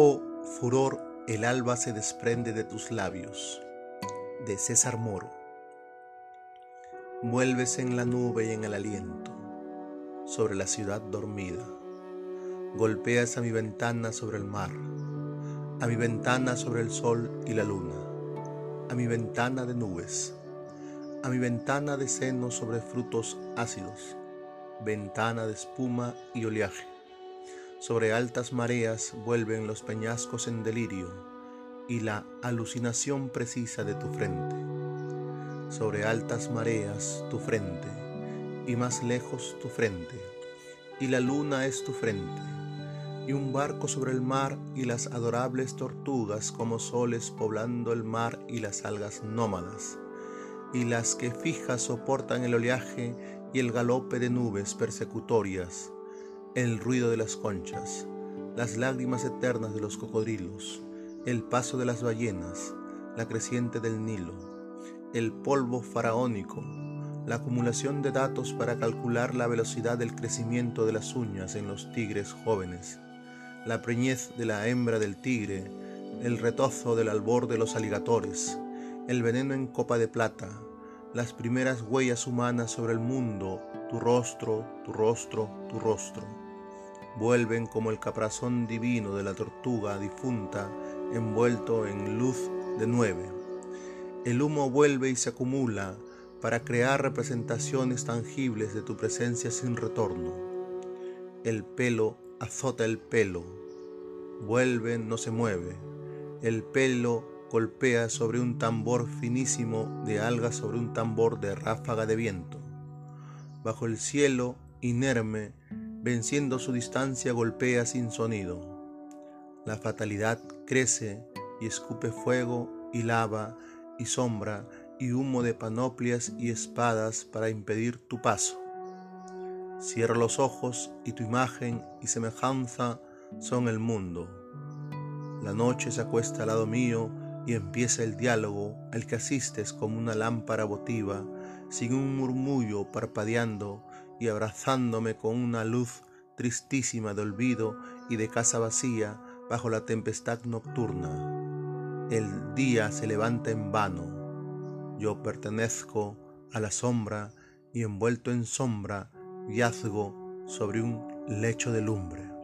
Oh furor, el alba se desprende de tus labios. De César Moro. Vuelves en la nube y en el aliento, sobre la ciudad dormida. Golpeas a mi ventana sobre el mar, a mi ventana sobre el sol y la luna, a mi ventana de nubes, a mi ventana de seno sobre frutos ácidos, ventana de espuma y oleaje sobre altas mareas vuelven los peñascos en delirio y la alucinación precisa de tu frente. Sobre altas mareas tu frente y más lejos tu frente y la luna es tu frente y un barco sobre el mar y las adorables tortugas como soles poblando el mar y las algas nómadas y las que fijas soportan el oleaje y el galope de nubes persecutorias el ruido de las conchas, las lágrimas eternas de los cocodrilos, el paso de las ballenas, la creciente del Nilo, el polvo faraónico, la acumulación de datos para calcular la velocidad del crecimiento de las uñas en los tigres jóvenes, la preñez de la hembra del tigre, el retozo del albor de los aligatores, el veneno en copa de plata, las primeras huellas humanas sobre el mundo, tu rostro, tu rostro, tu rostro vuelven como el caprazón divino de la tortuga difunta envuelto en luz de nueve. El humo vuelve y se acumula para crear representaciones tangibles de tu presencia sin retorno. El pelo azota el pelo, vuelve, no se mueve. El pelo golpea sobre un tambor finísimo de algas sobre un tambor de ráfaga de viento. Bajo el cielo, inerme, venciendo su distancia golpea sin sonido. La fatalidad crece y escupe fuego y lava y sombra y humo de panoplias y espadas para impedir tu paso. Cierra los ojos y tu imagen y semejanza son el mundo. La noche se acuesta al lado mío y empieza el diálogo al que asistes como una lámpara votiva, sin un murmullo parpadeando y abrazándome con una luz tristísima de olvido y de casa vacía bajo la tempestad nocturna. El día se levanta en vano. Yo pertenezco a la sombra y envuelto en sombra yazgo sobre un lecho de lumbre.